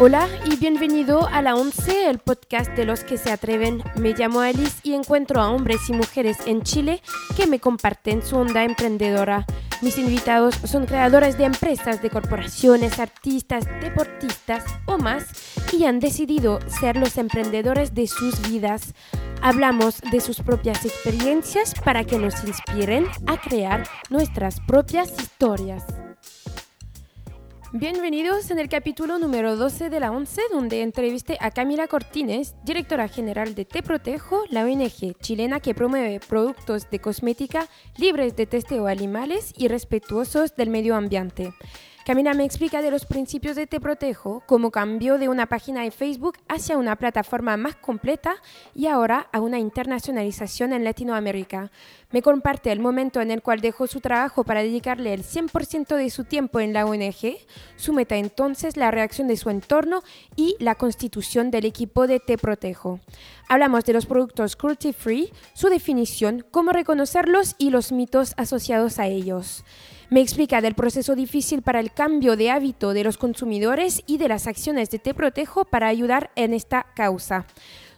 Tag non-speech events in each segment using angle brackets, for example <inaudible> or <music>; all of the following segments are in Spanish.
Hola y bienvenido a la 11, el podcast de los que se atreven. Me llamo Alice y encuentro a hombres y mujeres en Chile que me comparten su onda emprendedora. Mis invitados son creadores de empresas, de corporaciones, artistas, deportistas o más y han decidido ser los emprendedores de sus vidas. Hablamos de sus propias experiencias para que nos inspiren a crear nuestras propias historias. Bienvenidos en el capítulo número 12 de la 11, donde entrevisté a Camila Cortines, directora general de Te Protejo, la ONG chilena que promueve productos de cosmética libres de testeo animales y respetuosos del medio ambiente. Camila me explica de los principios de Te Protejo, cómo cambió de una página de Facebook hacia una plataforma más completa y ahora a una internacionalización en Latinoamérica. Me comparte el momento en el cual dejó su trabajo para dedicarle el 100% de su tiempo en la ONG, su meta entonces la reacción de su entorno y la constitución del equipo de Te Protejo. Hablamos de los productos cruelty free, su definición, cómo reconocerlos y los mitos asociados a ellos. Me explica del proceso difícil para el cambio de hábito de los consumidores y de las acciones de Te Protejo para ayudar en esta causa.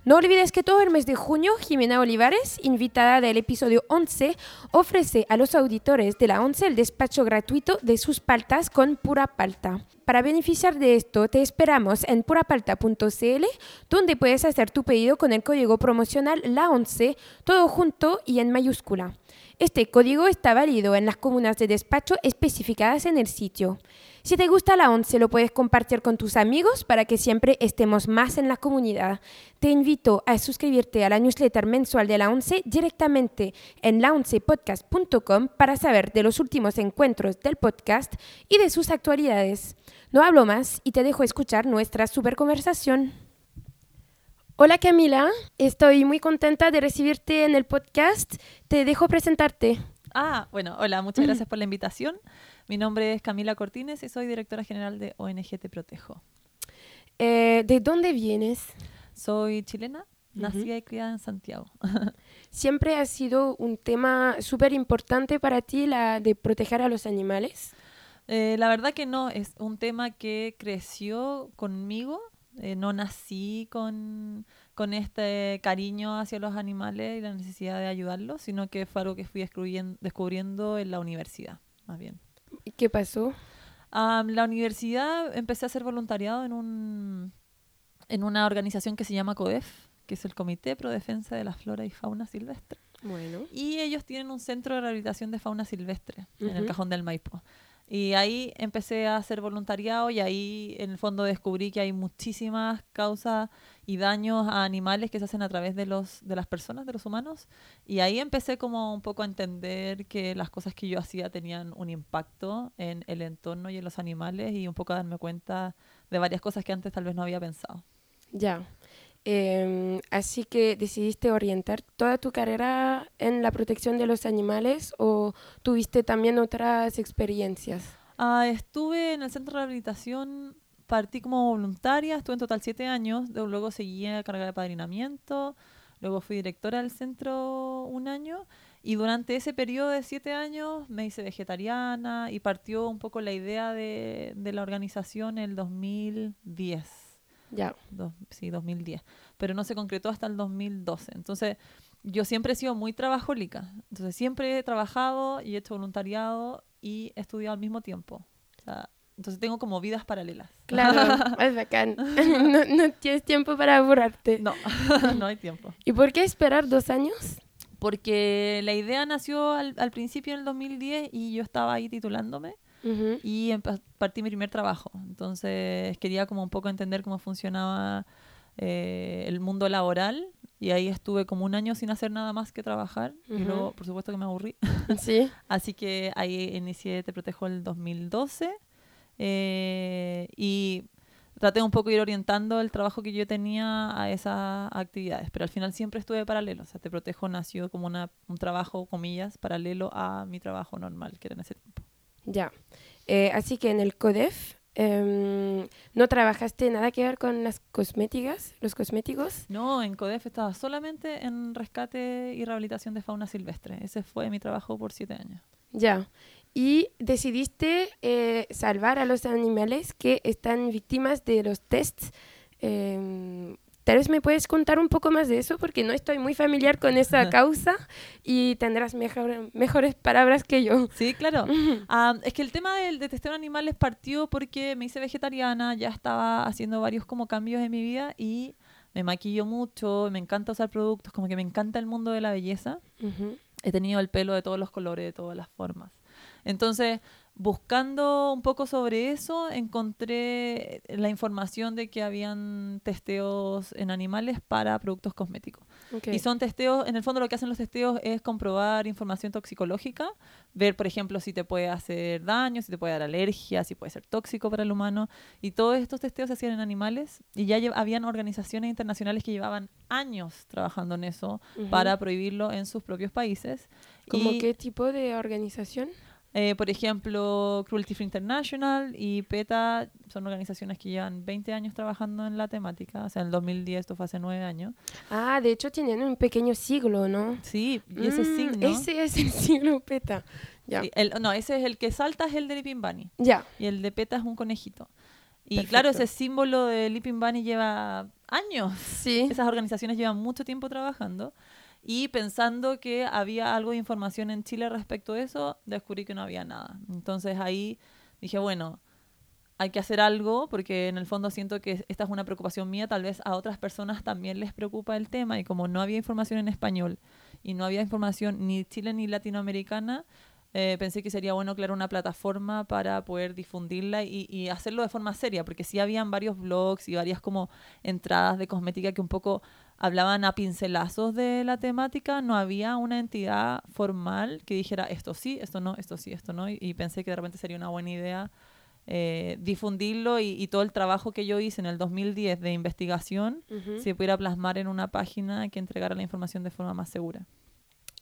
No olvides que todo el mes de junio, Jimena Olivares, invitada del episodio 11, ofrece a los auditores de la 11 el despacho gratuito de sus paltas con pura palta. Para beneficiar de esto, te esperamos en purapalta.cl, donde puedes hacer tu pedido con el código promocional LA11, todo junto y en mayúscula. Este código está válido en las comunas de despacho especificadas en el sitio. Si te gusta la 11, lo puedes compartir con tus amigos para que siempre estemos más en la comunidad. Te invito a suscribirte a la newsletter mensual de la 11 directamente en la11podcast.com para saber de los últimos encuentros del podcast y de sus actualidades. No hablo más y te dejo escuchar nuestra super conversación. Hola Camila, estoy muy contenta de recibirte en el podcast. Te dejo presentarte. Ah, bueno, hola, muchas gracias <clears throat> por la invitación. Mi nombre es Camila Cortines y soy directora general de ONG Te Protejo. Eh, ¿De dónde vienes? Soy chilena, nacida y criada en Santiago. <laughs> ¿Siempre ha sido un tema súper importante para ti la de proteger a los animales? Eh, la verdad que no, es un tema que creció conmigo eh, no nací con, con, este cariño hacia los animales y la necesidad de ayudarlos, sino que fue algo que fui descubriendo en la universidad, más bien. ¿Y qué pasó? la universidad empecé a hacer voluntariado en, un, en una organización que se llama CODEF, que es el Comité Pro Defensa de la Flora y Fauna Silvestre. Bueno. Y ellos tienen un centro de rehabilitación de fauna silvestre en el Cajón del Maipo. Y ahí empecé a hacer voluntariado y ahí en el fondo descubrí que hay muchísimas causas y daños a animales que se hacen a través de los de las personas, de los humanos. Y ahí empecé como un poco a entender que las cosas que yo hacía tenían un impacto en el entorno y en los animales y un poco a darme cuenta de varias cosas que antes tal vez no había pensado. Ya. Em, así que decidiste orientar toda tu carrera en la protección de los animales o tuviste también otras experiencias? Ah, estuve en el centro de rehabilitación, partí como voluntaria, estuve en total siete años, luego seguí a carga de padrinamiento, luego fui directora del centro un año y durante ese periodo de siete años me hice vegetariana y partió un poco la idea de, de la organización en el 2010. Ya. sí, 2010. Pero no se concretó hasta el 2012. Entonces, yo siempre he sido muy trabajólica. Entonces, siempre he trabajado y he hecho voluntariado y he estudiado al mismo tiempo. entonces tengo como vidas paralelas. Claro, <laughs> es bacán. <laughs> No, tienes tiempo para aburrarte. No, <laughs> no hay tiempo. ¿Y por qué esperar dos años? Porque la idea nació al, al principio en el 2010 y yo estaba ahí titulándome y partí mi primer trabajo. Entonces quería como un poco entender cómo funcionaba eh, el mundo laboral y ahí estuve como un año sin hacer nada más que trabajar y luego por supuesto que me aburrí. <laughs> Sí. <laughs> Así que ahí inicié Te Protejo el 2012 eh, y traté un poco de ir orientando el trabajo que yo tenía a esas actividades, pero al final siempre estuve paralelo. O sea, Te Protejo nació como una, un trabajo, comillas, paralelo a mi trabajo normal, que era en ese tiempo. Ya. Eh, así que en el CODEF em, no trabajaste nada que ver con las cosméticas, los cosméticos. No, en CODEF estaba solamente en rescate y rehabilitación de fauna silvestre. Ese fue mi trabajo por siete años. Ya. y decidiste eh, salvar a los animales que están víctimas de los tests. Tal vez me puedes contar un poco más de eso porque no estoy muy familiar con esa causa y tendrás mejor, mejores palabras que yo. Sí, claro. <laughs> Ah, es que el tema del de testeo animales partió porque me hice vegetariana, ya estaba haciendo varios como cambios en mi vida y me maquillo mucho, me encanta usar productos, como que me encanta el mundo de la belleza. He tenido el pelo de todos los colores, de todas las formas. Entonces, buscando un poco sobre eso, encontré la información de que habían testeos en animales para productos cosméticos. Y son testeos, en el fondo lo que hacen los testeos es comprobar información toxicológica, ver, por ejemplo, si te puede hacer daño, si te puede dar alergia, si puede ser tóxico para el humano. Y todos estos testeos se hacían en animales y ya habían organizaciones internacionales que llevaban años trabajando en eso para prohibirlo en sus propios países. ¿Cómo qué tipo de organización? Eh, por ejemplo, Cruelty Free International y PETA son organizaciones que llevan 20 años trabajando en la temática. O sea, en el 2010, esto fue hace 9 años. Ah, de hecho tienen un pequeño siglo, ¿no? Sí, y ese mm, signo. Ese es el <laughs> siglo PETA. Ya. no, ese es el que salta, es el de Lipin Bunny. Ya. Y el de PETA es un conejito. Y claro, ese símbolo de Lipin Bunny lleva años. Sí. Esas organizaciones llevan mucho tiempo trabajando. Y pensando que había algo de información en Chile respecto a eso, descubrí que no había nada. Entonces ahí dije, bueno, hay que hacer algo porque en el fondo siento que esta es una preocupación mía, tal vez a otras personas también les preocupa el tema y como no había información en español y no había información ni Chile ni latinoamericana, eh, pensé que sería bueno crear una plataforma para poder difundirla y, y, hacerlo de forma seria, porque sí habían varios blogs y varias como entradas de cosmética que un poco hablaban a pincelazos de la temática, no había una entidad formal que dijera esto sí, esto no, esto sí, esto no, y, pensé que de repente sería una buena idea eh, difundirlo y, todo el trabajo que yo hice en el 2010 de investigación se pudiera plasmar en una página que entregara la información de forma más segura.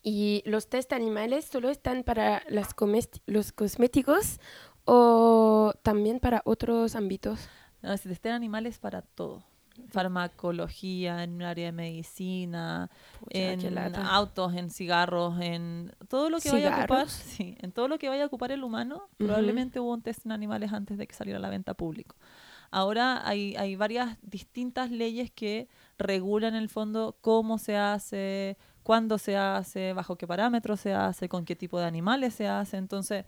¿Y los test animales solo están para las los cosméticos o también para otros ámbitos? No, se testan animales para todo. Farmacología, en el área de medicina, en autos, en cigarros, en todo lo que vaya a ocupar, sí, en todo lo que vaya a ocupar el humano, probablemente hubo un test en animales antes de que saliera a la venta público. Ahora hay, hay varias distintas leyes que regulan en el fondo cómo se hace, cuándo se hace, bajo qué parámetros se hace, con qué tipo de animales se hace. Entonces,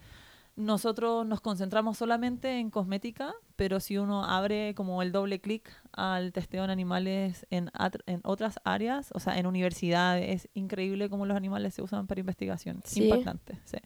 nosotros nos concentramos solamente en cosmética, pero si uno abre como el doble clic al testeo en animales en, en otras áreas, o sea, en universidades, es increíble cómo los animales se usan para investigación. Sí. Impactante, sí.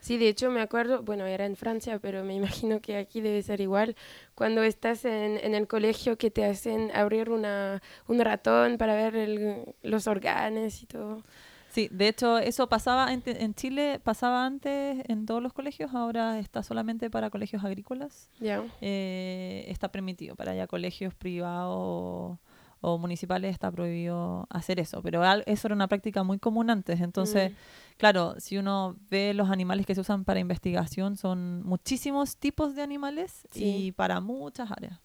Sí, de hecho me acuerdo, bueno, era en Francia, pero me imagino que aquí debe ser igual, cuando estás en, en el colegio que te hacen abrir una, un ratón para ver los órganos y todo. Sí, de hecho eso pasaba en, en, Chile, pasaba antes en todos los colegios, ahora está solamente para colegios agrícolas. Ya. Eh, está permitido para ya colegios privados o municipales está prohibido hacer eso, pero eso era una práctica muy común antes. Entonces, mm. claro, si uno ve los animales que se usan para investigación, son muchísimos tipos de animales y para muchas áreas.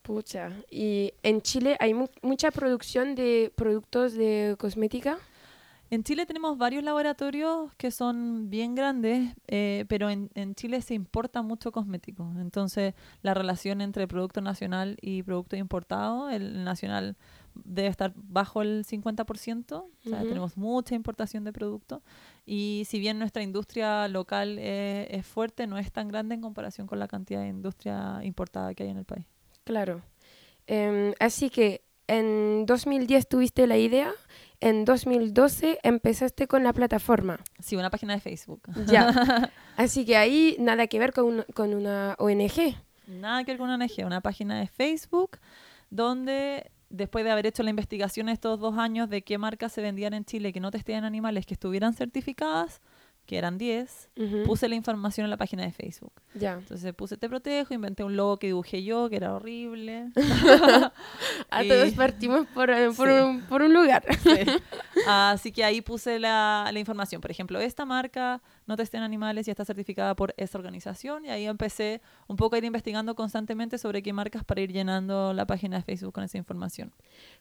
Pucha, ¿y en Chile hay mucha producción de productos de cosmética? En Chile tenemos varios laboratorios que son bien grandes, eh, pero en, Chile se importa mucho cosmético. Entonces, la relación entre producto nacional y producto importado, el nacional debe estar bajo el 50%. O sea, tenemos mucha importación de productos. Y si bien nuestra industria local es, fuerte, no es tan grande en comparación con la cantidad de industria importada que hay en el país. Claro. Em, así que en 2010 tuviste la idea en 2012 empezaste con la plataforma. Sí, una página de Facebook. Ya. <laughs> Así que ahí nada que ver con, con una ONG. Nada que ver con una ONG, una página de Facebook donde después de haber hecho la investigación estos dos años de qué marcas se vendían en Chile que no testían animales que estuvieran certificadas, que eran 10, puse la información en la página de Facebook. Ya. Entonces puse Te Protejo, inventé un logo que dibujé yo, que era horrible. <laughs> A todos partimos por, eh, por, un, por un, lugar. Así que ahí puse la, la, información. Por ejemplo, esta marca no testea animales y está certificada por esta organización. Y ahí empecé un poco a ir investigando constantemente sobre qué marcas para ir llenando la página de Facebook con esa información.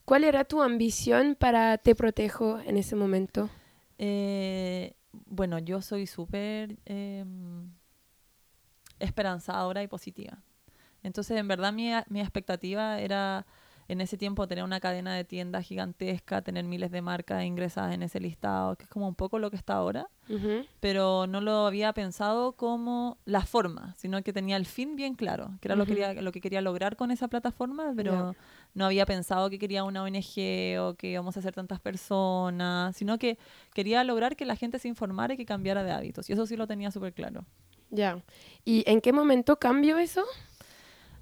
¿Cuál era tu ambición para Te Protejo en ese momento? Eh, bueno, yo soy súper eh, esperanzadora y positiva. Entonces, en verdad, mi, mi expectativa era en ese tiempo tener una cadena de tiendas gigantesca, tener miles de marcas ingresadas en ese listado, que es como un poco lo que está ahora, pero no lo había pensado como la forma, sino que tenía el fin bien claro, que era lo, que quería, lo que quería lograr con esa plataforma, pero no había pensado que quería una ONG o que íbamos a ser tantas personas, sino que quería lograr que la gente se informara y que cambiara de hábitos, y eso sí lo tenía súper claro. Ya. ¿Y en qué momento cambió eso?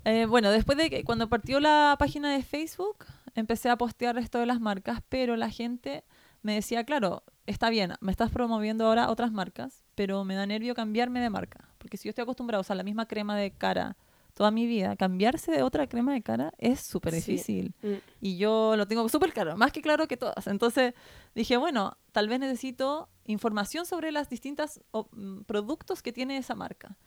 Eh, bueno, después de que cuando partió la página de Facebook, empecé a postear esto de las marcas, pero la gente me decía, claro, está bien, me estás promoviendo ahora otras marcas, pero me da nervio cambiarme de marca, porque si yo estoy acostumbrado a usar la misma crema de cara toda mi vida, cambiarse de otra crema de cara es súper difícil. Mm. Y yo lo tengo súper claro, más que claro que todas. Entonces dije, bueno, tal vez necesito información sobre las distintas mm, productos que tiene esa marca.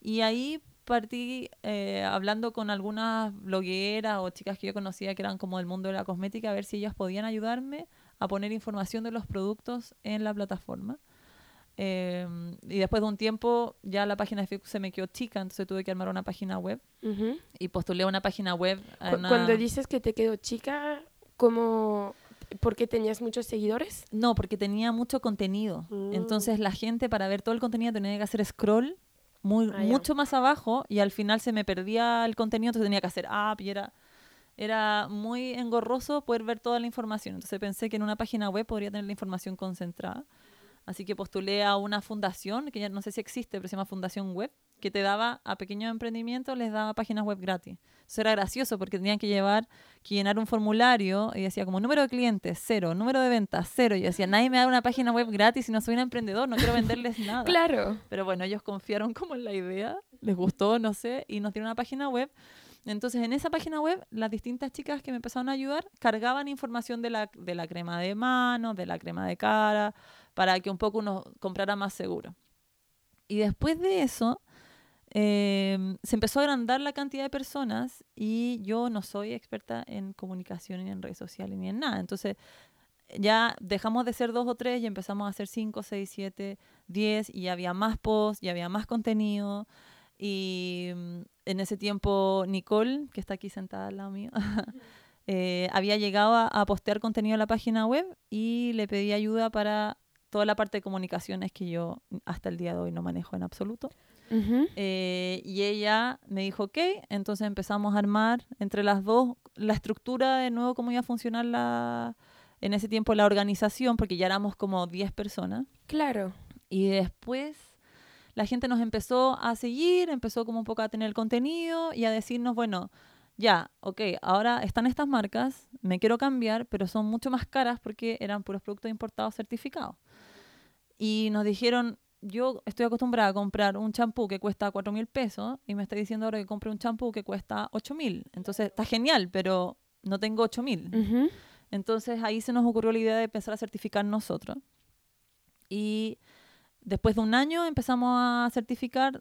Y ahí partí eh, hablando con algunas blogueras o chicas que yo conocía que eran como del mundo de la cosmética a ver si ellas podían ayudarme a poner información de los productos en la plataforma. Em, y después de un tiempo ya la página de Facebook se me quedó chica, entonces tuve que armar una página web y postulé una página web. Cuando dices que te quedó chica, ¿cómo, ¿Por qué tenías muchos seguidores? No, porque tenía mucho contenido. Mm. Entonces la gente para ver todo el contenido tenía que hacer scroll muy, ah, mucho más abajo y al final se me perdía el contenido, entonces tenía que hacer app y era, era muy engorroso poder ver toda la información. Entonces pensé que en una página web podría tener la información concentrada. Así que postulé a una fundación, que ya no sé si existe, pero se llama Fundación Web, que te daba a pequeños emprendimientos, les daba páginas web gratis. Eso era gracioso porque tenían que llevar, que llenar un formulario y decía como número de clientes, cero, número de ventas, cero. Y yo decía, nadie me da una página web gratis si no soy un emprendedor, no quiero venderles <laughs> nada. claro. Pero bueno, ellos confiaron como en la idea, les gustó, no sé, y nos dieron una página web. Entonces, en esa página web, las distintas chicas que me empezaron a ayudar cargaban información de la, de la crema de mano, de la crema de cara, para que un poco uno comprara más seguro. Y después de eso, Em, se empezó a agrandar la cantidad de personas y yo no soy experta en comunicación ni en redes sociales ni en nada. Entonces ya dejamos de ser dos o tres y empezamos a hacer cinco, seis, siete, diez y había más posts y había más contenido. Y en ese tiempo Nicole, que está aquí sentada al lado mío, <laughs> eh, había llegado a, a, postear contenido a la página web y le pedí ayuda para toda la parte de comunicaciones que yo hasta el día de hoy no manejo en absoluto. Eh, y ella me dijo, ok, entonces empezamos a armar entre las dos la estructura de nuevo, cómo iba a funcionar la, en ese tiempo la organización, porque ya éramos como 10 personas. Claro. Y después la gente nos empezó a seguir, empezó como un poco a tener contenido y a decirnos, bueno, ya, ok, ahora están estas marcas, me quiero cambiar, pero son mucho más caras porque eran puros productos importados certificados. Y nos dijeron, yo estoy acostumbrada a comprar un champú que cuesta 4 mil pesos y me está diciendo ahora que compre un champú que cuesta 8 mil. Entonces está genial, pero no tengo 8 mil. Entonces ahí se nos ocurrió la idea de empezar a certificar nosotros. Y después de un año empezamos a certificar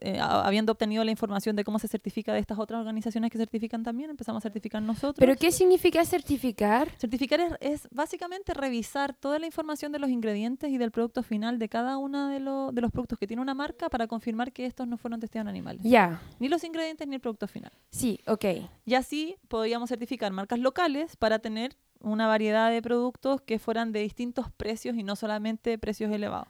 eh, habiendo obtenido la información de cómo se certifica de estas otras organizaciones que certifican también, empezamos a certificar nosotros. ¿Pero qué significa certificar? Certificar es, básicamente revisar toda la información de los ingredientes y del producto final de cada uno de, de los productos que tiene una marca para confirmar que estos no fueron testeados en animales. Ya. Ni los ingredientes ni el producto final. Sí, ok. Y así podríamos certificar marcas locales para tener una variedad de productos que fueran de distintos precios y no solamente precios elevados.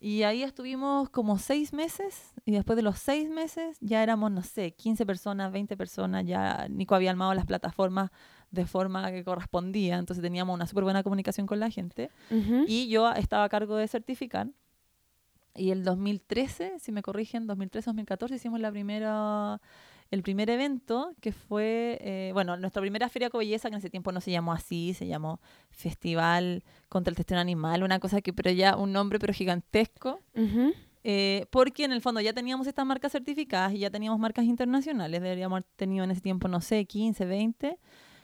Y ahí estuvimos como seis meses y después de los seis meses ya éramos, no sé, 15 personas, 20 personas, ya Nico había armado las plataformas de forma que correspondía, entonces teníamos una súper buena comunicación con la gente y yo estaba a cargo de certificar. Y el 2013, si me corrigen, 2013-2014 hicimos la primera el primer evento que fue, eh, bueno, nuestra primera feria de belleza, que en ese tiempo no se llamó así, se llamó Festival contra el Testeo Animal, una cosa que, pero ya un nombre pero gigantesco. Eh, porque en el fondo ya teníamos estas marcas certificadas y ya teníamos marcas internacionales, deberíamos haber tenido en ese tiempo, no sé, 15, 20,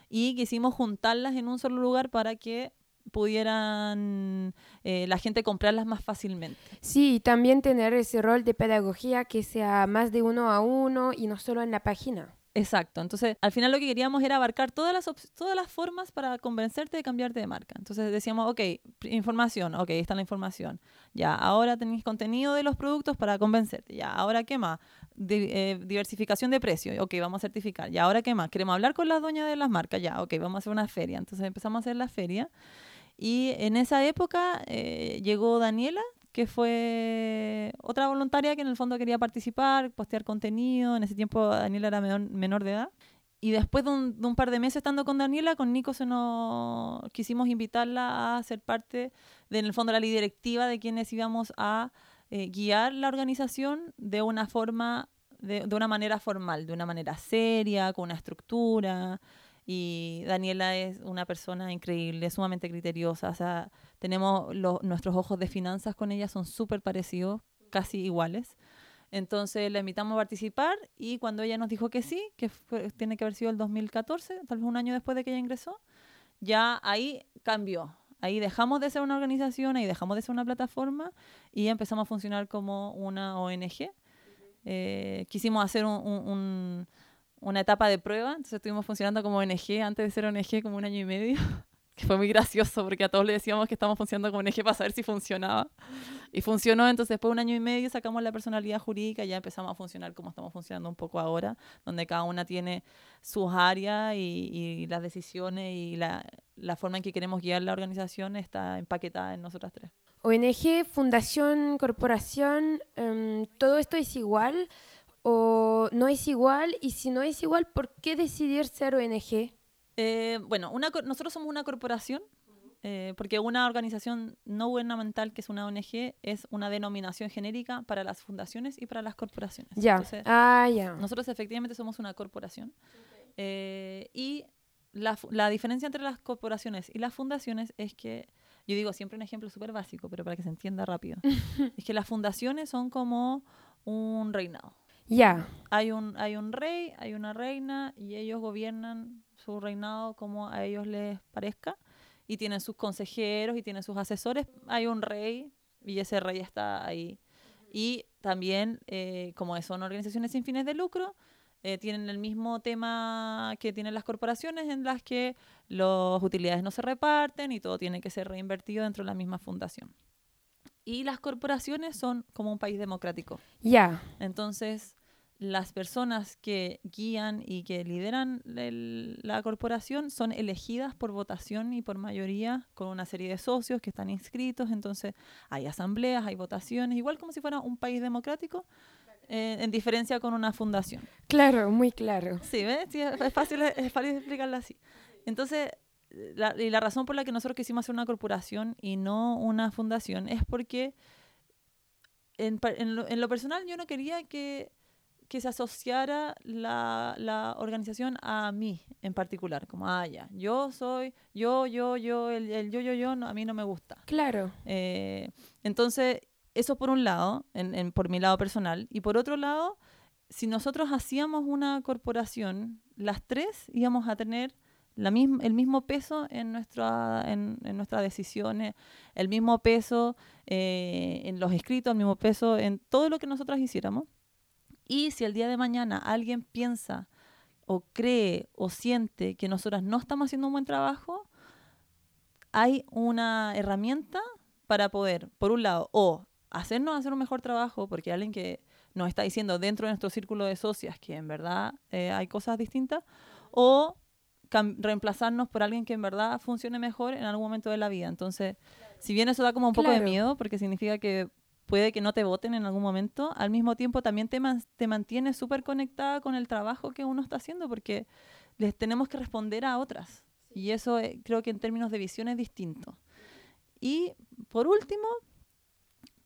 y quisimos juntarlas en un solo lugar para que pudieran eh, la gente comprarlas más fácilmente. Sí, también tener ese rol de pedagogía que sea más de uno a uno y no solo en la página. Exacto. Entonces, al final lo que queríamos era abarcar todas las, todas las formas para convencerte de cambiarte de marca. Entonces decíamos, ok, información, ok, está la información. Ya, ahora tenéis contenido de los productos para convencerte. Ya, ahora qué más? Eh, diversificación de precios. Ok, vamos a certificar. Ya, ahora qué más? Queremos hablar con las dueñas de las marcas. Ya, ok, vamos a hacer una feria. Entonces empezamos a hacer la feria. Y en esa época eh, llegó Daniela, que fue otra voluntaria que en el fondo quería participar, postear contenido. En ese tiempo Daniela era menor, de edad. Y después de un, par de meses estando con Daniela, con Nico se nos quisimos invitarla a ser parte de, en el fondo, la directiva de quienes íbamos a eh, guiar la organización de una forma, de, de, una manera formal, de una manera seria, con una estructura. Y Daniela es una persona increíble, sumamente criteriosa. O sea, tenemos nuestros ojos de finanzas con ella, son súper parecidos, casi iguales. Entonces la invitamos a participar y cuando ella nos dijo que sí, que tiene que haber sido el 2014, tal vez un año después de que ella ingresó, ya ahí cambió. Ahí dejamos de ser una organización, ahí dejamos de ser una plataforma y empezamos a funcionar como una ONG. Eh, quisimos hacer un una etapa de prueba, entonces estuvimos funcionando como ONG antes de ser ONG como un año y medio, <laughs> que fue muy gracioso porque a todos le decíamos que estamos funcionando como ONG para saber si funcionaba. Y funcionó, entonces después de un año y medio sacamos la personalidad jurídica y ya empezamos a funcionar como estamos funcionando un poco ahora, donde cada una tiene sus áreas y, las decisiones y la, la forma en que queremos guiar la organización está empaquetada en nosotras tres. ONG, fundación, corporación, em, todo esto es igual o no es igual? Y si no es igual, ¿por qué decidir ser ONG? Eh, bueno, una, nosotros somos una corporación, eh, porque una organización no gubernamental, que es una ONG, es una denominación genérica para las fundaciones y para las corporaciones. Ya. ah, ya. Nosotros efectivamente somos una corporación. Eh, y la, la, diferencia entre las corporaciones y las fundaciones es que, yo digo siempre un ejemplo súper básico, pero para que se entienda rápido, <laughs> es que las fundaciones son como un reinado. Ya. Hay, un, hay un rey, hay una reina y ellos gobiernan su reinado como a ellos les parezca y tienen sus consejeros y tienen sus asesores. Hay un rey y ese rey está ahí. Y también, eh, como son organizaciones sin fines de lucro, eh, tienen el mismo tema que tienen las corporaciones en las que las utilidades no se reparten y todo tiene que ser reinvertido dentro de la misma fundación y las corporaciones son como un país democrático. Ya. Entonces, las personas que guían y que lideran la corporación son elegidas por votación y por mayoría con una serie de socios que están inscritos. Entonces, hay asambleas, hay votaciones, igual como si fuera un país democrático. Eh, en diferencia con una fundación. Claro, muy claro. Sí, ¿ves? es, fácil, es fácil explicarlo así. Entonces, la, y la razón por la que nosotros quisimos hacer una corporación y no una fundación es porque en, en, lo, personal yo no quería que, que se asociara la, la, organización a mí en particular, como, ah, ya, yo soy, yo, yo, yo, el, el yo, yo, yo, a mí no me gusta. Claro. Eh, entonces, eso por un lado, en, por mi lado personal, y por otro lado, si nosotros hacíamos una corporación, las tres íbamos a tener el mismo peso en, nuestras decisiones, el mismo peso eh, en los escritos, el mismo peso en todo lo que nosotras hiciéramos. Y si el día de mañana alguien piensa o cree o siente que nosotras no estamos haciendo un buen trabajo, hay una herramienta para poder, por un lado, o hacernos hacer un mejor trabajo, porque alguien que nos está diciendo dentro de nuestro círculo de socias que en verdad eh, hay cosas distintas, o reemplazarnos por alguien que en verdad funcione mejor en algún momento de la vida. Entonces, si bien eso da como un poco de miedo, porque significa que puede que no te voten en algún momento, al mismo tiempo también te, te mantienes súper conectada con el trabajo que uno está haciendo, porque les tenemos que responder a otras. Y eso eh, creo que en términos de visión es distinto. Y por último,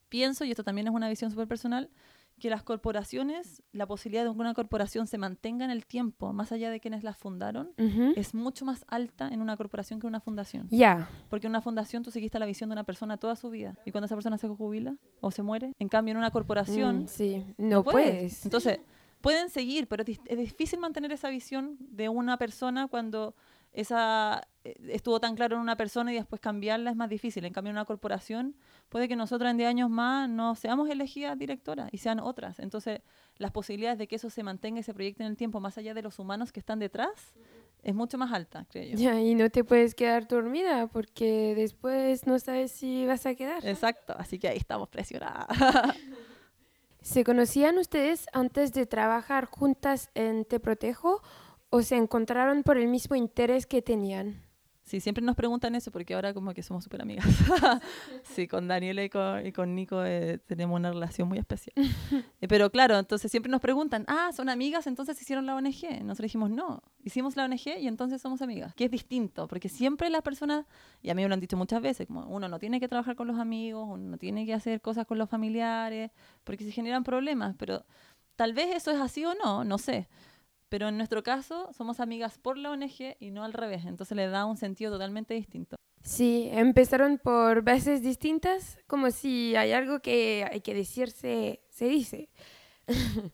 pienso, y esto también es una visión súper personal, que las corporaciones, la posibilidad de que una corporación se mantenga en el tiempo, más allá de quienes la fundaron, es mucho más alta en una corporación que en una fundación. Ya. Porque en una fundación tú seguiste la visión de una persona toda su vida. Y cuando esa persona se jubila o se muere, en cambio en una corporación... Mm, sí, no, puedes. Entonces, pueden seguir, pero es difícil mantener esa visión de una persona cuando esa eh, estuvo tan claro en una persona y después cambiarla es más difícil. En cambio, en una corporación puede que nosotros en 10 años más no seamos elegidas directoras y sean otras. Entonces, las posibilidades de que eso se mantenga y se proyecte en el tiempo más allá de los humanos que están detrás es mucho más alta, creo yo. Ya, y no te puedes quedar dormida porque después no sabes si vas a quedar. Exacto, así que ahí estamos presionadas. <laughs> ¿Se conocían ustedes antes de trabajar juntas en Te Protejo o se encontraron por el mismo interés que tenían? Sí, siempre nos preguntan eso porque ahora como que somos súper amigas. <laughs> sí, con Daniela y con, y con Nico eh, tenemos una relación muy especial. <laughs> Eh, pero claro, entonces siempre nos preguntan, ah, ¿son amigas? Entonces hicieron la ONG. Nosotros dijimos, no, hicimos la ONG y entonces somos amigas. Que es distinto, porque siempre las personas, y a mí me lo han dicho muchas veces, como uno no tiene que trabajar con los amigos, uno no tiene que hacer cosas con los familiares, porque se generan problemas, pero tal vez eso es así o no, no sé. Pero en nuestro caso somos amigas por la ONG y no al revés, entonces le da un sentido totalmente distinto. Sí, empezaron por bases distintas, como si hay algo que hay que decirse, se dice. <laughs>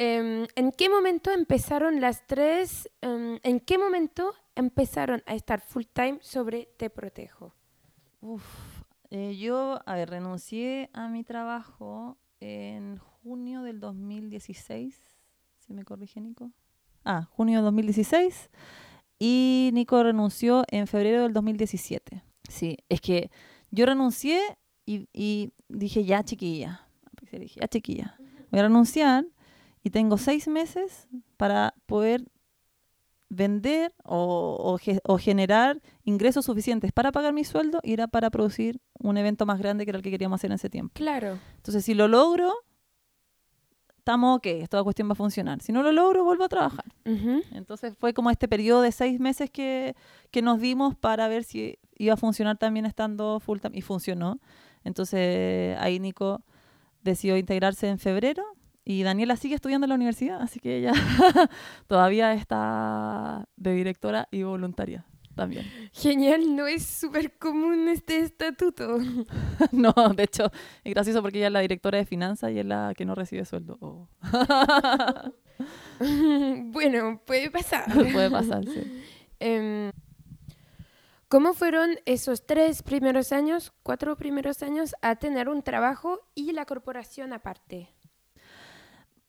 Em, ¿En qué momento empezaron las tres? Em, ¿En qué momento empezaron a estar full time sobre Te Protejo? Uf, eh, yo, a ver, renuncié a mi trabajo en junio del 2016, si me corrige Nico ah, junio de 2016 y Nico renunció en febrero del 2017. Sí, es que yo renuncié y, dije, ya chiquilla, dije, ya chiquilla, voy a renunciar y tengo seis meses para poder vender o, o, generar ingresos suficientes para pagar mi sueldo y era para producir un evento más grande que era el que queríamos hacer en ese tiempo. Claro. Entonces, si lo logro, estamos ok, toda cuestión va a funcionar. Si no lo logro, vuelvo a trabajar. Entonces fue como este periodo de seis meses que, que, nos dimos para ver si iba a funcionar también estando full time. Y funcionó. Entonces ahí Nico decidió integrarse en febrero y Daniela sigue estudiando en la universidad, así que ella <laughs> todavía está de directora y voluntaria también. Genial, no es súper común este estatuto. <laughs> no, de hecho, es gracioso porque ella es la directora de finanzas y es la que no recibe sueldo. Oh. <laughs> bueno, puede pasar. <laughs> puede pasar, sí. Em, ¿Cómo fueron esos tres primeros años, cuatro primeros años, a tener un trabajo y la corporación aparte?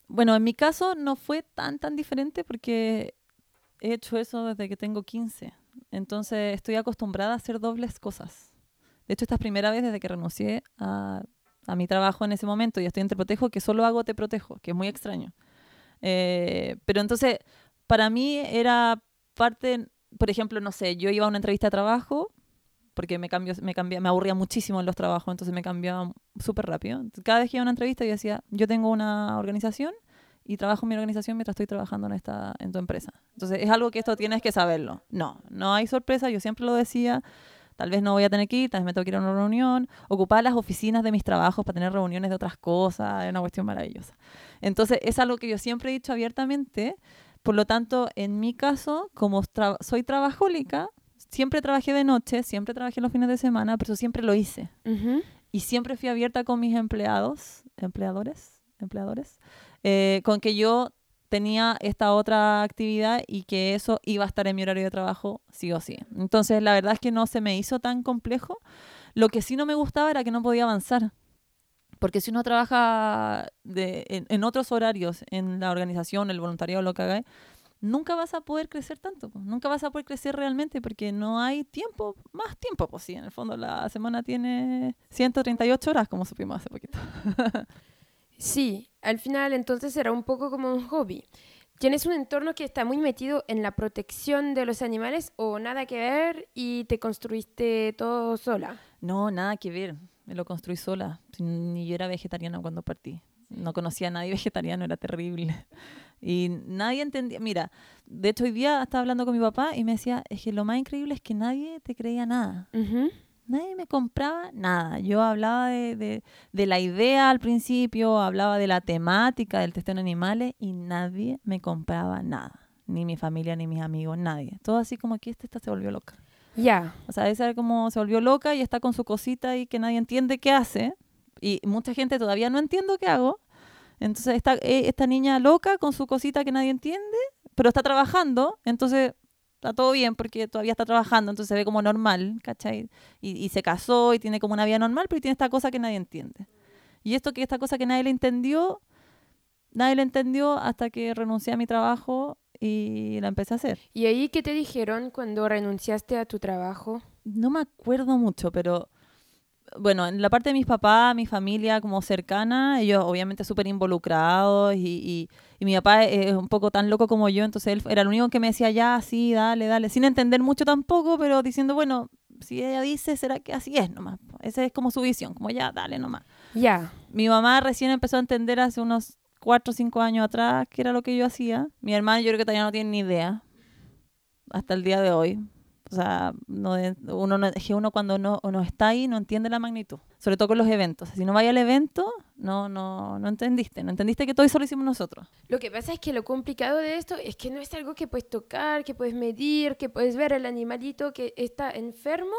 Bueno, en mi caso no fue tan, tan diferente porque he hecho eso desde que tengo 15. Entonces estoy acostumbrada a hacer dobles cosas. De hecho, esta es primera vez desde que renuncié a, mi trabajo en ese momento y estoy en Te Protejo que solo hago Te Protejo, que es muy extraño. Eh, pero entonces, para mí era parte, por ejemplo, no sé, yo iba a una entrevista de trabajo porque me, cambió, me, cambié, me aburría muchísimo en los trabajos, entonces me cambiaba súper rápido. Cada vez que iba a una entrevista yo decía, yo tengo una organización y trabajo en mi organización mientras estoy trabajando en esta en tu empresa. Entonces, es algo que esto tienes que saberlo. No, no hay sorpresa, yo siempre lo decía. Tal vez no voy a tener que ir, tal vez me tengo que ir a una reunión, ocupar las oficinas de mis trabajos para tener reuniones de otras cosas, es una cuestión maravillosa. Entonces, es algo que yo siempre he dicho abiertamente. Por lo tanto, en mi caso, como soy trabajólica, siempre trabajé de noche, siempre trabajé los fines de semana, pero siempre lo hice. Y siempre fui abierta con mis empleados, empleadores, empleadores, eh, con que yo tenía esta otra actividad y que eso iba a estar en mi horario de trabajo sí o sí. Entonces, la verdad es que no se me hizo tan complejo. Lo que sí no me gustaba era que no podía avanzar. Porque si uno trabaja en, otros horarios, en la organización, el voluntariado, lo que haga, nunca vas a poder crecer tanto. Nunca vas a poder crecer realmente porque no hay tiempo, más tiempo. Pues sí, en el fondo la semana tiene 138 horas, como supimos hace poquito. <laughs> Sí, al final entonces era un poco como un hobby. ¿Tienes un entorno que está muy metido en la protección de los animales o nada que ver y te construiste todo sola? No, nada que ver. Me lo construí sola. Ni yo era vegetariana cuando partí. No conocía a nadie <laughs> vegetariano, era terrible. Y nadie entendía. Mira, de hecho hoy día estaba hablando con mi papá y me decía, es que lo más increíble es que nadie te creía nada nadie me compraba nada. Yo hablaba de, la idea al principio, hablaba de la temática del testeo en animales y nadie me compraba nada. Ni mi familia, ni mis amigos, nadie. Todo así como que esta, se volvió loca. Ya. O sea, esa como se volvió loca y está con su cosita y que nadie entiende qué hace. Y mucha gente todavía no entiende qué hago. Entonces, esta, eh, esta niña loca con su cosita que nadie entiende, pero está trabajando. Entonces, está todo bien porque todavía está trabajando, entonces se ve como normal, ¿cachai? Y, y se casó y tiene como una vida normal, pero tiene esta cosa que nadie entiende. Y esto que esta cosa que nadie le entendió, nadie le entendió hasta que renuncié a mi trabajo y la empecé a hacer. ¿Y ahí qué te dijeron cuando renunciaste a tu trabajo? No me acuerdo mucho, pero bueno, en la parte de mis papás, mi familia como cercana, ellos obviamente súper involucrados y, y, y, mi papá es un poco tan loco como yo, entonces él era el único que me decía, ya, sí, dale, dale, sin entender mucho tampoco, pero diciendo, bueno, si ella dice, será que así es nomás. Esa es como su visión, como ya, dale nomás. Ya. Mi mamá recién empezó a entender hace unos cuatro o cinco años atrás qué era lo que yo hacía. Mi hermano yo creo que todavía no tiene ni idea hasta el día de hoy. O sea, no, uno, no, uno cuando no, no está ahí no entiende la magnitud, sobre todo con los eventos. Si no vaya al evento, no, no, no entendiste, no entendiste que todo eso lo hicimos nosotros. Lo que pasa es que lo complicado de esto es que no es algo que puedes tocar, que puedes medir, que puedes ver el animalito que está enfermo.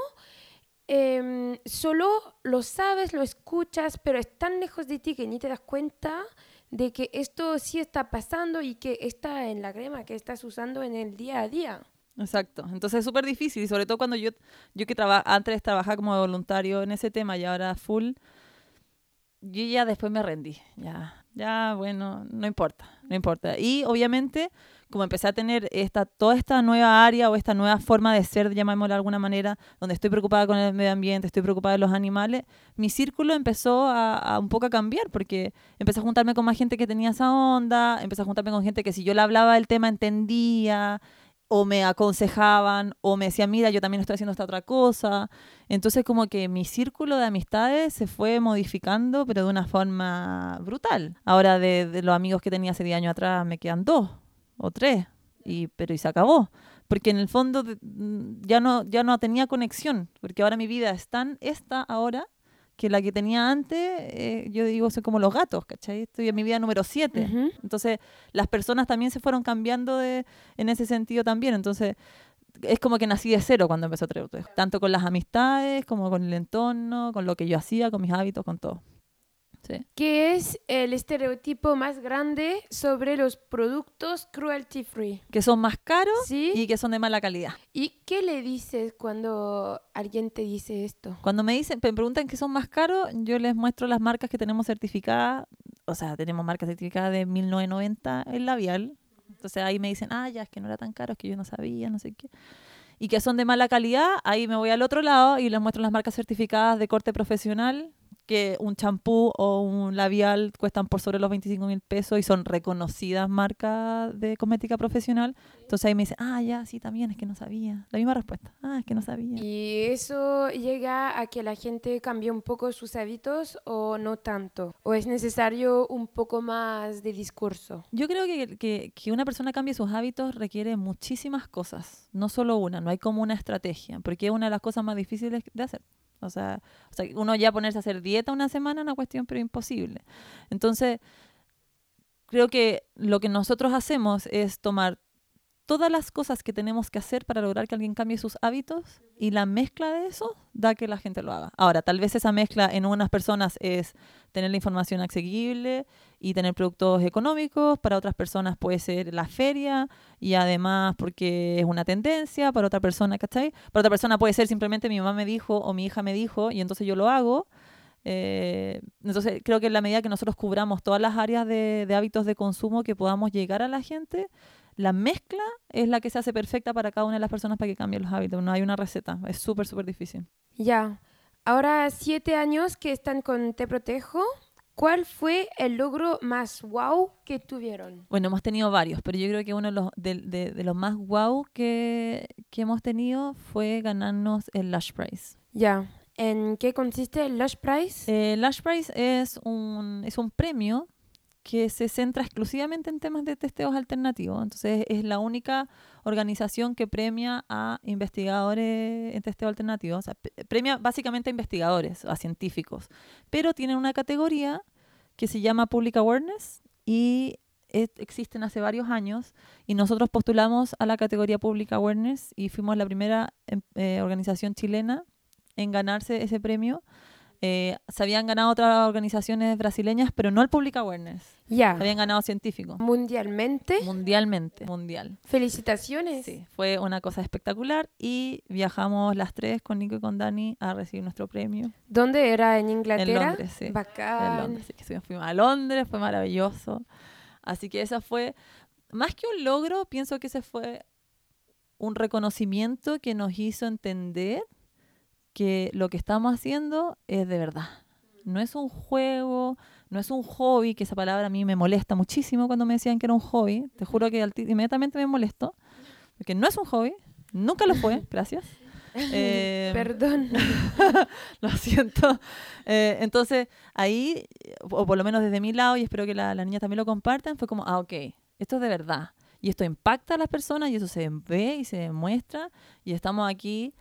Eh, solo lo sabes, lo escuchas, pero es tan lejos de ti que ni te das cuenta de que esto sí está pasando y que está en la crema que estás usando en el día a día. Exacto. Entonces es súper difícil y sobre todo cuando yo, yo que traba, antes trabajaba como voluntario en ese tema y ahora full, yo ya después me rendí. Ya, ya, bueno, no importa, no importa. Y obviamente, como empecé a tener esta, toda esta nueva área o esta nueva forma de ser, llamémosla de alguna manera, donde estoy preocupada con el medio ambiente, estoy preocupada de los animales, mi círculo empezó a, un poco a cambiar porque empecé a juntarme con más gente que tenía esa onda, empecé a juntarme con gente que si yo le hablaba del tema entendía, o me aconsejaban o me decían, mira, yo también estoy haciendo esta otra cosa. Entonces como que mi círculo de amistades se fue modificando, pero de una forma brutal. Ahora de, los amigos que tenía hace 10 años atrás me quedan dos o tres, y, pero y se acabó. Porque en el fondo ya no, ya no tenía conexión, porque ahora mi vida es tan esta ahora que la que tenía antes, eh, yo digo, soy como los gatos, ¿cachai? Estoy en mi vida número 7. Uh -huh. Entonces, las personas también se fueron cambiando de, en ese sentido también. Entonces, es como que nací de cero cuando empezó Treutejo. Tanto con las amistades, como con el entorno, con lo que yo hacía, con mis hábitos, con todo. Sí. ¿Qué es el estereotipo más grande sobre los productos cruelty free? Que son más caros ¿Sí? y que son de mala calidad. ¿Y qué le dices cuando alguien te dice esto? Cuando me dicen, me preguntan que son más caros, yo les muestro las marcas que tenemos certificadas. O sea, tenemos marcas certificadas de 1990 el labial. Entonces ahí me dicen, ah, ya, es que no era tan caro, es que yo no sabía, no sé qué. Y que son de mala calidad, ahí me voy al otro lado y les muestro las marcas certificadas de corte profesional, que un champú o un labial cuestan por sobre los 25 mil pesos y son reconocidas marcas de cosmética profesional. Entonces ahí me dicen, ah, ya, sí, también, es que no sabía. La misma respuesta, ah, es que no sabía. ¿Y eso llega a que la gente cambie un poco sus hábitos o no tanto? ¿O es necesario un poco más de discurso? Yo creo que, que, que una persona cambie sus hábitos requiere muchísimas cosas, no solo una, no hay como una estrategia, porque es una de las cosas más difíciles de hacer. O sea, o sea, uno ya ponerse a hacer dieta una semana es una cuestión pero imposible. Entonces, creo que lo que nosotros hacemos es tomar todas las cosas que tenemos que hacer para lograr que alguien cambie sus hábitos y la mezcla de eso da que la gente lo haga. Ahora, tal vez esa mezcla en unas personas es tener la información accesible y tener productos económicos, para otras personas puede ser la feria y además porque es una tendencia, para otra persona, ¿cachai? Para otra persona puede ser simplemente mi mamá me dijo o mi hija me dijo y entonces yo lo hago. Eh, entonces creo que en la medida que nosotros cubramos todas las áreas de, de hábitos de consumo que podamos llegar a la gente, la mezcla es la que se hace perfecta para cada una de las personas para que cambien los hábitos. No hay una receta. Es súper, súper difícil. Ya. Ahora siete años que están con Te Protejo. ¿Cuál fue el logro más wow que tuvieron? Bueno, hemos tenido varios, pero yo creo que uno de los, de, de, de los más wow que, que, hemos tenido fue ganarnos el Lush Prize. Ya. ¿En qué consiste el Lush Prize? Eh, Lush Prize es un, es un premio que se centra exclusivamente en temas de testeos alternativos. Entonces es la única organización que premia a investigadores en testeo alternativo. O sea, premia básicamente a investigadores, a científicos. Pero tienen una categoría que se llama Public Awareness y existen hace varios años y nosotros postulamos a la categoría Public Awareness y fuimos la primera eh, organización chilena en ganarse ese premio eh, se habían ganado otras organizaciones brasileñas, pero no el Public Awareness. Ya. Se habían ganado científicos. Mundialmente. Mundialmente, mundial. Felicitaciones. Sí, fue una cosa espectacular y viajamos las tres con Nico y con Dani a recibir nuestro premio. ¿Dónde era? ¿En Inglaterra? En Londres, sí. Bacán. En Londres, sí, que sí, fuimos a Londres, fue maravilloso. Así que esa fue, más que un logro, pienso que ese fue un reconocimiento que nos hizo entender que lo que estamos haciendo es de verdad. No es un juego, no es un hobby, que esa palabra a mí me molesta muchísimo cuando me decían que era un hobby. Te juro que inmediatamente me molesto, porque no es un hobby, nunca lo fue, gracias. <laughs> Eh, Perdón. <laughs> lo siento. Eh, entonces, ahí, o por lo menos desde mi lado, y espero que la- las niñas también lo compartan, fue como, ah, ok, esto es de verdad. Y esto impacta a las personas y eso se ve y se demuestra. Y estamos aquí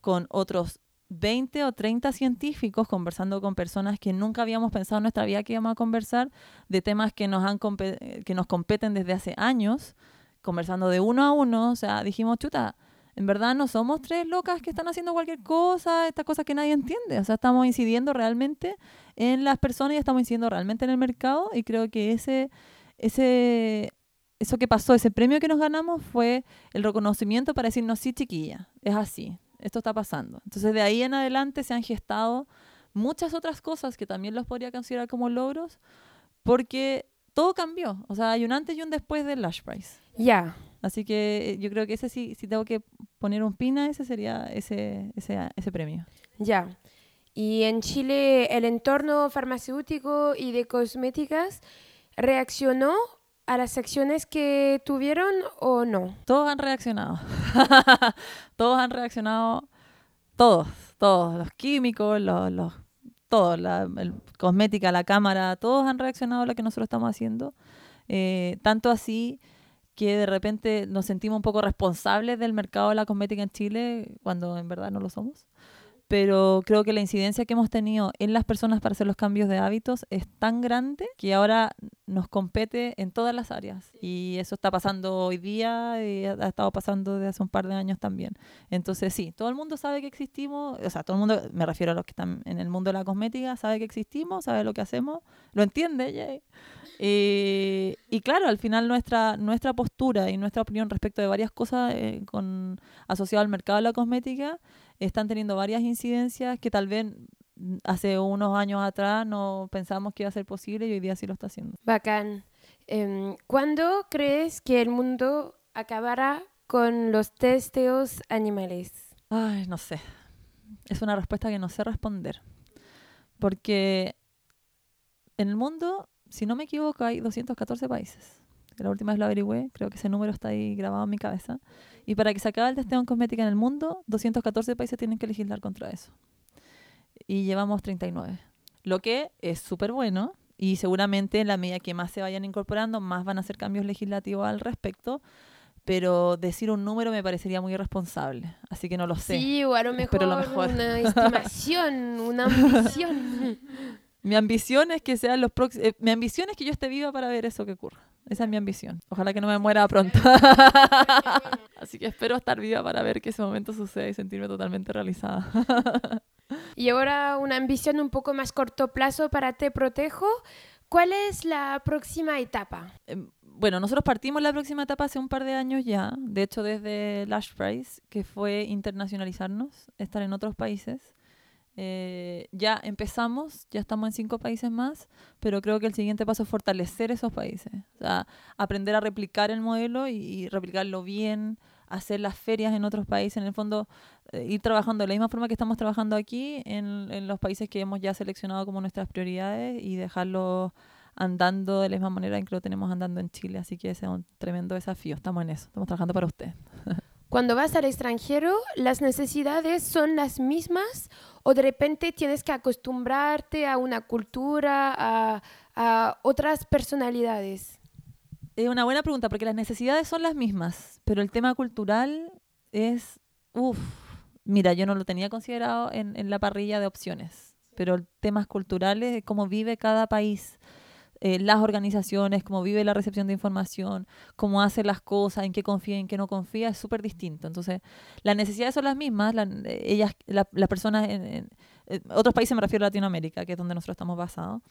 con otros 20 o 30 científicos conversando con personas que nunca habíamos pensado en nuestra vida que íbamos a conversar, de temas que nos, han compe- que nos competen desde hace años, conversando de uno a uno. O sea, dijimos, chuta, en verdad no somos tres locas que están haciendo cualquier cosa, estas cosas que nadie entiende. O sea, estamos incidiendo realmente en las personas y estamos incidiendo realmente en el mercado y creo que ese, ese, eso que pasó, ese premio que nos ganamos fue el reconocimiento para decirnos, sí, chiquilla, es así, esto está pasando. Entonces de ahí en adelante se han gestado muchas otras cosas que también los podría considerar como logros porque todo cambió. O sea, hay un antes y un después del Lash Prize. Ya. Así que eh, yo creo que ese sí, si tengo que poner un pin a ese sería ese, ese, ese premio. Ya. Y en Chile el entorno farmacéutico y de cosméticas reaccionó a las acciones que tuvieron o no. Todos han reaccionado. <laughs> todos han reaccionado. Todos, todos. Los químicos, los, los todos, la el, cosmética, la cámara, todos han reaccionado a lo que nosotros estamos haciendo. Eh, tanto así que de repente nos sentimos un poco responsables del mercado de la cosmética en Chile, cuando en verdad no lo somos. Pero creo que la incidencia que hemos tenido en las personas para hacer los cambios de hábitos es tan grande que ahora nos compete en todas las áreas. Y eso está pasando hoy día y ha ha estado pasando desde hace un par de años también. Entonces, sí, todo el mundo sabe que existimos, o sea, todo el mundo, me refiero a los que están en el mundo de la cosmética, sabe que existimos, sabe lo que hacemos, lo entiende, Jay. Y, y claro, al final nuestra, nuestra postura y nuestra opinión respecto de varias cosas eh, con, asociadas al mercado de la cosmética están teniendo varias incidencias que tal vez mm, hace unos años atrás no pensamos que iba a ser posible y hoy día sí lo está haciendo. Bacán. Em, ¿Cuándo crees que el mundo acabará con los testeos animales? Ay, no sé. Es una respuesta que no sé responder. Porque en el mundo, si no me equivoco, hay 214 países. La última vez lo averigüé, creo que ese número está ahí grabado en mi cabeza. Y para que se acabe el testeo en cosmética en el mundo, 214 países tienen que legislar contra eso. Y llevamos 39. Lo que es súper bueno. Y seguramente en la medida que más se vayan incorporando, más van a hacer cambios legislativos al respecto. Pero decir un número me parecería muy irresponsable. Así que no lo sé. Sí, o a lo mejor, lo mejor. una <laughs> estimación, una ambición. Mi ambición es que sean los próximos. mi ambición es que yo esté viva para ver eso que ocurra. Esa es mi ambición. Ojalá que no me muera pronto. Así que espero estar viva para ver que ese momento suceda y sentirme totalmente realizada. y ahora una ambición un poco más corto plazo para Te Protejo. ¿Cuál es la próxima etapa? Em, bueno, nosotros partimos la próxima etapa hace un par de años ya. De hecho, desde Lash Prize, que fue internacionalizarnos, estar en otros países. Eh, ya empezamos, ya estamos en cinco países más, pero creo que el siguiente paso es fortalecer esos países. O sea, aprender a replicar el modelo y, y replicarlo bien, hacer las ferias en otros países, en el fondo, eh, ir trabajando de la misma forma que estamos trabajando aquí en, en los países que hemos ya seleccionado como nuestras prioridades y dejarlos andando de la misma manera en que lo tenemos andando en Chile. Así que ese es un tremendo desafío. Estamos en eso, estamos trabajando para usted. Cuando vas al extranjero, ¿las necesidades son las mismas o de repente tienes que acostumbrarte a una cultura, a, a otras personalidades? Es una buena pregunta porque las necesidades son las mismas, pero el tema cultural es, uff, mira, yo no lo tenía considerado en, en la parrilla de opciones, pero temas culturales, cómo vive cada país, eh, las organizaciones, cómo vive la recepción de información, cómo hace las cosas, en qué confía, en qué no confía, es súper distinto. Entonces, las necesidades son las mismas, la- ellas, la- las personas en- eh, otros países me refiero a Latinoamérica, que es donde nosotros estamos basados,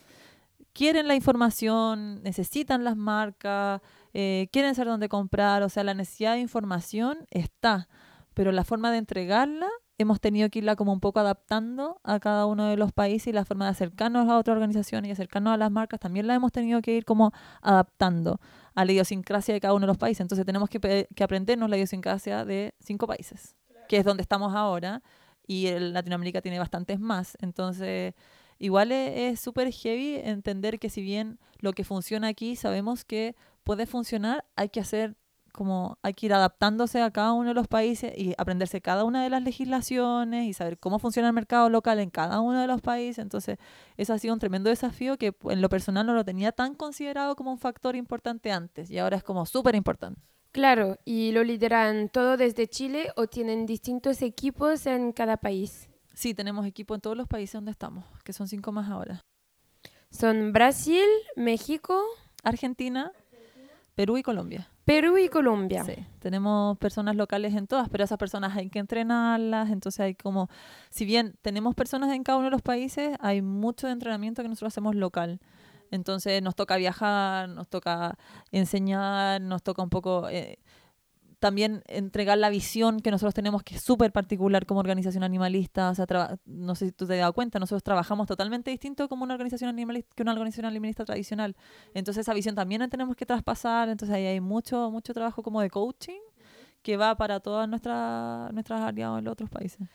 quieren la información, necesitan las marcas, eh, quieren saber dónde comprar, o sea, la necesidad de información está, pero la forma de entregarla hemos tenido que irla como un poco adaptando a cada uno de los países y la forma de acercarnos a otra organización y acercarnos a las marcas también la hemos tenido que ir como adaptando a la idiosincrasia de cada uno de los países. Entonces tenemos que, que aprendernos la idiosincrasia de cinco países, que es donde estamos ahora y Latinoamérica tiene bastantes más. Entonces igual es súper heavy entender que si bien lo que funciona aquí sabemos que puede funcionar, hay que hacer como hay que ir adaptándose a cada uno de los países y aprenderse cada una de las legislaciones y saber cómo funciona el mercado local en cada uno de los países. Entonces, eso ha sido un tremendo desafío que en lo personal no lo tenía tan considerado como un factor importante antes y ahora es como súper importante. Claro, y lo lideran todo desde Chile o tienen distintos equipos en cada país. Sí, tenemos equipo en todos los países donde estamos, que son cinco más ahora. Son Brasil, México, Argentina, Perú y Colombia. Perú y Colombia. Sí, tenemos personas locales en todas, pero esas personas hay que entrenarlas, entonces hay como, si bien tenemos personas en cada uno de los países, hay mucho entrenamiento que nosotros hacemos local. Entonces nos toca viajar, nos toca enseñar, nos toca un poco eh, también entregar la visión que nosotros tenemos, que es súper particular como organización animalista. O sea, no sé si tú te has dado cuenta, nosotros trabajamos totalmente distinto como una organización animalista que una organización animalista tradicional. Entonces esa visión también la tenemos que traspasar. Entonces ahí hay mucho, mucho trabajo como de coaching que va para todas nuestras, nuestras aliados en los otros países.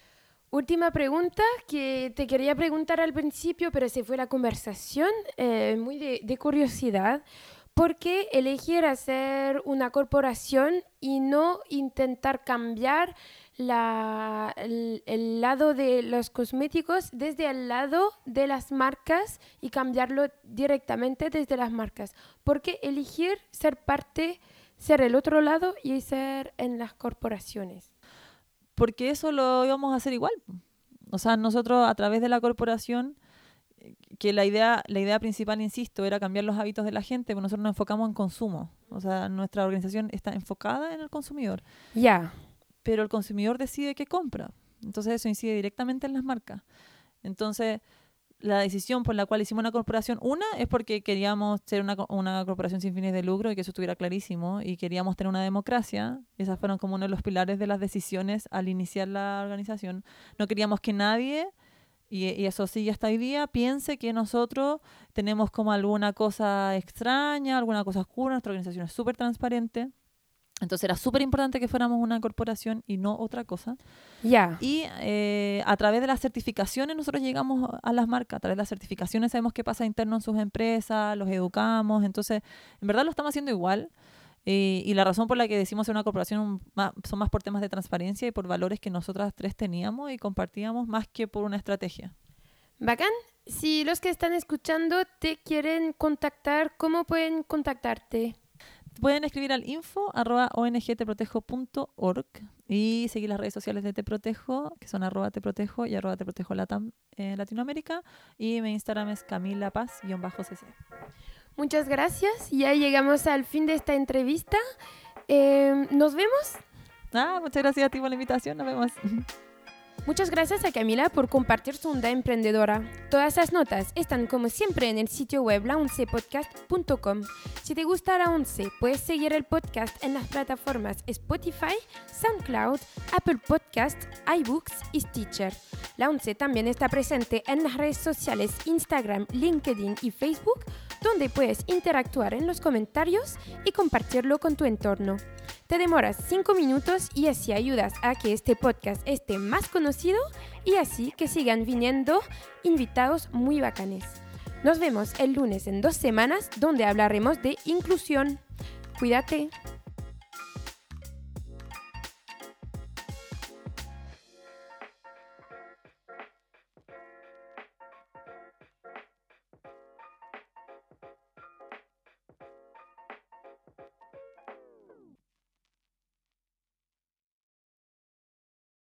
Última pregunta que te quería preguntar al principio, pero se fue la conversación, eh, muy de, de curiosidad. ¿Por qué elegir hacer una corporación y no intentar cambiar el, lado de los cosméticos desde el lado de las marcas y cambiarlo directamente desde las marcas? ¿Por qué elegir ser parte, ser el otro lado y ser en las corporaciones? Porque eso lo íbamos a hacer igual. O sea, nosotros a través de la corporación que la idea, la idea principal, insisto, era cambiar los hábitos de la gente, porque nosotros nos enfocamos en consumo. O sea, nuestra organización está enfocada en el consumidor. Ya. Pero el consumidor decide qué compra. Entonces eso incide directamente en las marcas. Entonces, la decisión por la cual hicimos una corporación, una es porque queríamos ser una, una, corporación sin fines de lucro y que eso estuviera clarísimo y queríamos tener una democracia. Esas fueron como uno de los pilares de las decisiones al iniciar la organización. No queríamos que nadie y, eso sí, hasta hoy día piense que nosotros tenemos como alguna cosa extraña, alguna cosa oscura, nuestra organización es súper transparente. Entonces era súper importante que fuéramos una corporación y no otra cosa. Ya. Y eh, a través de las certificaciones nosotros llegamos a las marcas. A través de las certificaciones sabemos qué pasa interno en sus empresas, los educamos. Entonces, en verdad lo estamos haciendo igual. Eh, y la razón por la que decimos ser una corporación son más por temas de transparencia y por valores que nosotras tres teníamos y compartíamos más que por una estrategia. Bacán. Si los que están escuchando te quieren contactar, ¿cómo pueden contactarte? Pueden escribir al info arroba ongteprotejo.org y seguir las redes sociales de Te Protejo, que son arroba Te Protejo y arroba Te Protejo Latam en Latinoamérica. Y mi Instagram es Camila Paz-cc. Muchas gracias. Ya llegamos al fin de esta entrevista. Em, ¿Nos vemos? Ah, muchas gracias a ti por la invitación. Nos vemos. <laughs> Muchas gracias a Camila por compartir su onda emprendedora. Todas las notas están como siempre en el sitio web launcepodcast.com. Si te gusta la Once, puedes seguir el podcast en las plataformas Spotify, SoundCloud, Apple Podcasts, iBooks y Stitcher. La Once también está presente en las redes sociales Instagram, LinkedIn y Facebook donde puedes interactuar en los comentarios y compartirlo con tu entorno. Te demoras 5 minutos y así ayudas a que este podcast esté más conocido y así que sigan viniendo invitados muy bacanes. Nos vemos el lunes en dos semanas donde hablaremos de inclusión. Cuídate.